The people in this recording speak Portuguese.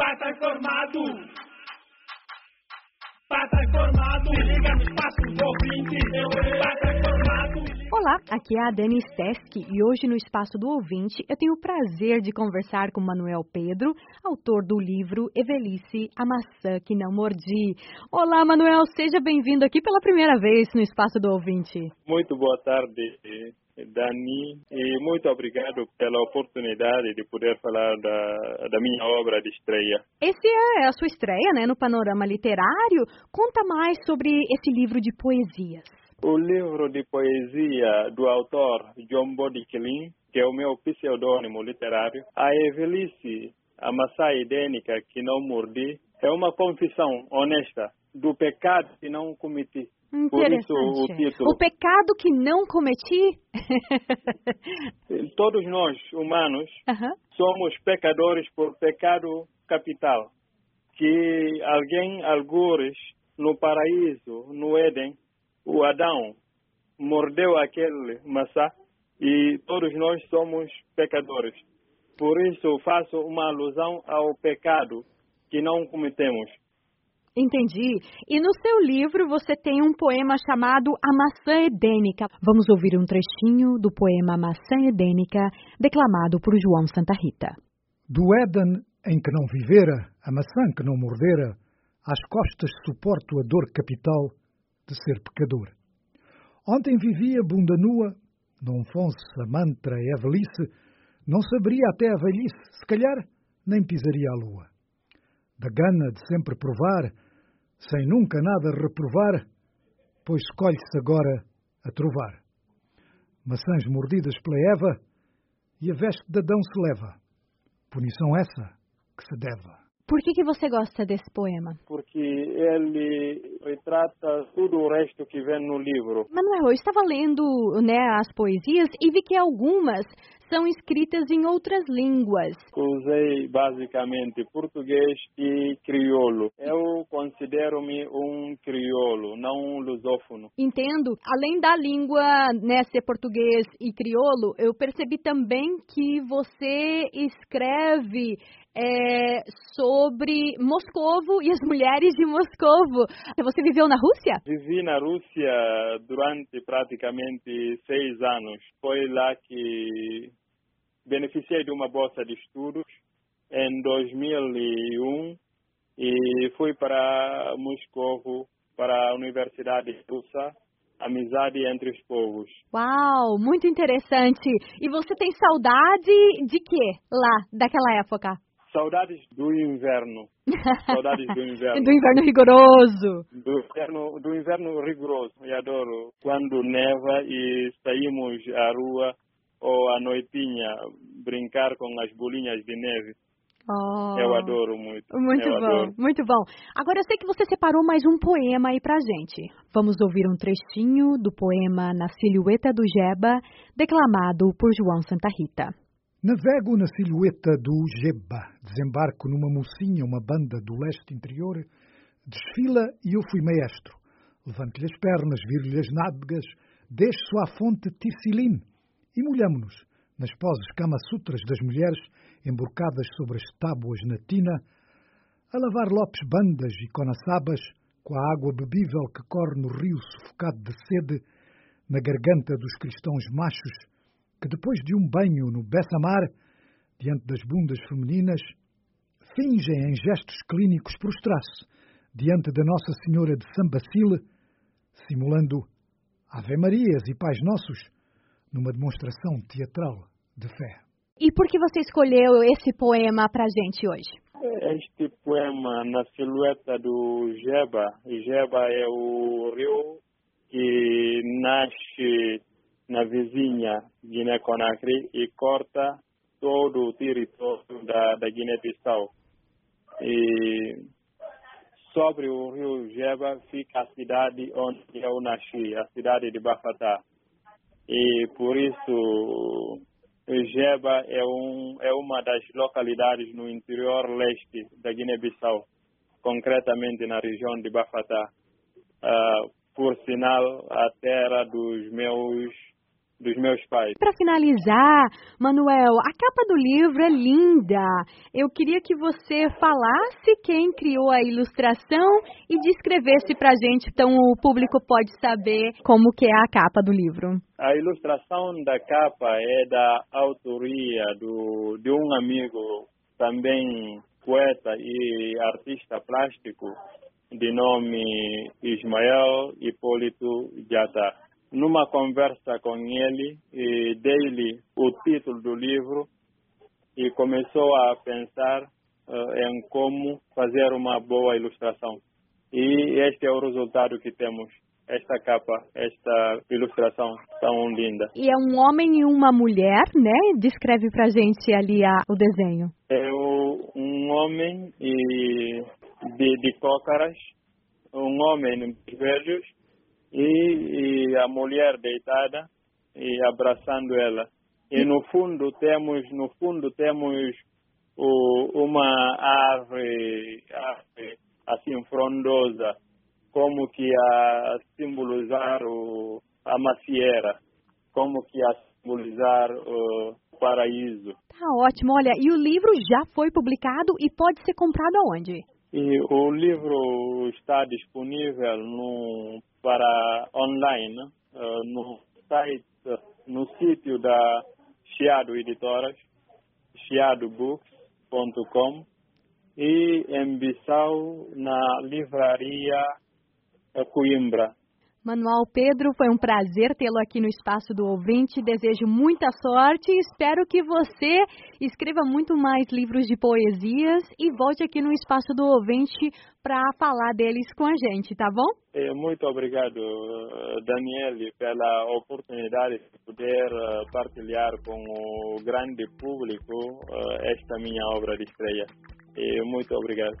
Pata formado. Pata formado. Se liga no espaço do ouvinte. Pata formado. Olá, aqui é a Dani Steski e hoje no Espaço do Ouvinte eu tenho o prazer de conversar com Manuel Pedro, autor do livro Evelice, a maçã que não mordi. Olá, Manuel, seja bem-vindo aqui pela primeira vez no Espaço do Ouvinte. Muito boa tarde, Dani, e muito obrigado pela oportunidade de poder falar da, da minha obra de estreia. Esse é a sua estreia, né, no panorama literário. Conta mais sobre esse livro de poesias. O livro de poesia do autor John Bodiquelin, que é o meu pseudônimo literário, A Evelice, a maçã idênica que não mordi, é uma confissão honesta do pecado que não cometi. Por isso o título. O pecado que não cometi? Todos nós, humanos, Aham. somos pecadores por pecado capital. Que alguém, algures, no paraíso, no Éden, o Adão, mordeu aquele maçã e todos nós somos pecadores. Por isso faço uma alusão ao pecado que não cometemos. Entendi. E no seu livro você tem um poema chamado A Maçã Edênica. Vamos ouvir um trechinho do poema Maçã Edênica, declamado por João Santa Rita. Do Éden em que não vivera, a maçã que não mordera, às costas suporto a dor capital de ser pecador. Ontem vivia bunda nua, não fonse a mantra e a velhice, não saberia até a velhice, se calhar nem pisaria a lua. Da gana de sempre provar, sem nunca nada reprovar, pois escolhe-se agora a trovar. Maçãs mordidas pela Eva, e a veste de Adão se leva. Punição essa que se deva. Por que, que você gosta desse poema? Porque ele retrata tudo o resto que vem no livro. Manuel, eu estava lendo né, as poesias e vi que algumas são escritas em outras línguas. Usei basicamente português e crioulo. Eu considero-me um crioulo, não um lusófono. Entendo. Além da língua né, ser português e crioulo, eu percebi também que você escreve é, sobre Moscovo e as mulheres de Moscovo. Você viveu na Rússia? Vivi na Rússia durante praticamente seis anos. Foi lá que beneficiei de uma bolsa de estudos em 2001 e fui para Moscovo, para a Universidade Russa, Amizade entre os povos. Uau, muito interessante. E você tem saudade de quê lá, daquela época? Saudades do inverno. Saudades do inverno. Do inverno rigoroso. Do inverno, do inverno rigoroso. Eu adoro quando neva e saímos à rua ou à noitinha brincar com as bolinhas de neve. Oh. Eu adoro muito. Muito eu bom, adoro. muito bom. Agora eu sei que você separou mais um poema aí pra gente. Vamos ouvir um trechinho do poema Na Silhueta do Jeba, declamado por João Santa Rita. Navego na silhueta do Jeba, desembarco numa mocinha, uma banda do leste interior, desfila e eu fui maestro. Levanto-lhe as pernas, viro-lhe as nádegas, desço à fonte Ticilin e molhamo-nos nas poses kama-sutras das mulheres emborcadas sobre as tábuas na tina, a lavar lopes bandas e conaçabas com a água bebível que corre no rio sufocado de sede na garganta dos cristãos machos que depois de um banho no Bessamar, diante das bundas femininas, fingem em gestos clínicos prostrar-se diante da Nossa Senhora de São Bacile, simulando Ave Marias e Pais Nossos, numa demonstração teatral de fé. E por que você escolheu esse poema pra gente hoje? Este poema na silhueta do Jeba, Jeba é o rio que nasce na vizinha Guiné-Conakry e corta todo o território da, da Guiné-Bissau. E sobre o rio Jeba fica a cidade onde eu nasci, a cidade de Bafatá. E por isso Jeba é, um, é uma das localidades no interior leste da Guiné-Bissau, concretamente na região de Bafatá. Uh, por sinal, a terra dos meus dos meus pais. Para finalizar, Manuel, a capa do livro é linda. Eu queria que você falasse quem criou a ilustração e descrevesse para a gente, então o público pode saber como que é a capa do livro. A ilustração da capa é da autoria do, de um amigo, também poeta e artista plástico, de nome Ismael Hipólito Jata numa conversa com ele, e dei-lhe o título do livro e começou a pensar uh, em como fazer uma boa ilustração. E este é o resultado que temos. Esta capa, esta ilustração tão linda. E é um homem e uma mulher, né? Descreve pra gente ali a, o desenho. É o, um homem e de, de cócaras, um homem de velhos e, e a mulher deitada e abraçando ela. E no fundo temos, no fundo temos o, uma árvore, árvore assim frondosa, como que a simbolizar o, a macieira, como que a simbolizar o paraíso. Tá ótimo. Olha, e o livro já foi publicado e pode ser comprado aonde? E o livro está disponível no, para online uh, no site, no sítio da Chiado Editoras, chiadobooks.com e em Bissau na livraria Coimbra. Manuel Pedro, foi um prazer tê-lo aqui no Espaço do Ouvinte. Desejo muita sorte e espero que você escreva muito mais livros de poesias e volte aqui no Espaço do Ouvinte para falar deles com a gente, tá bom? É, muito obrigado, Daniele, pela oportunidade de poder eh, partilhar com o grande público eh, esta minha obra de estreia. muito obrigado.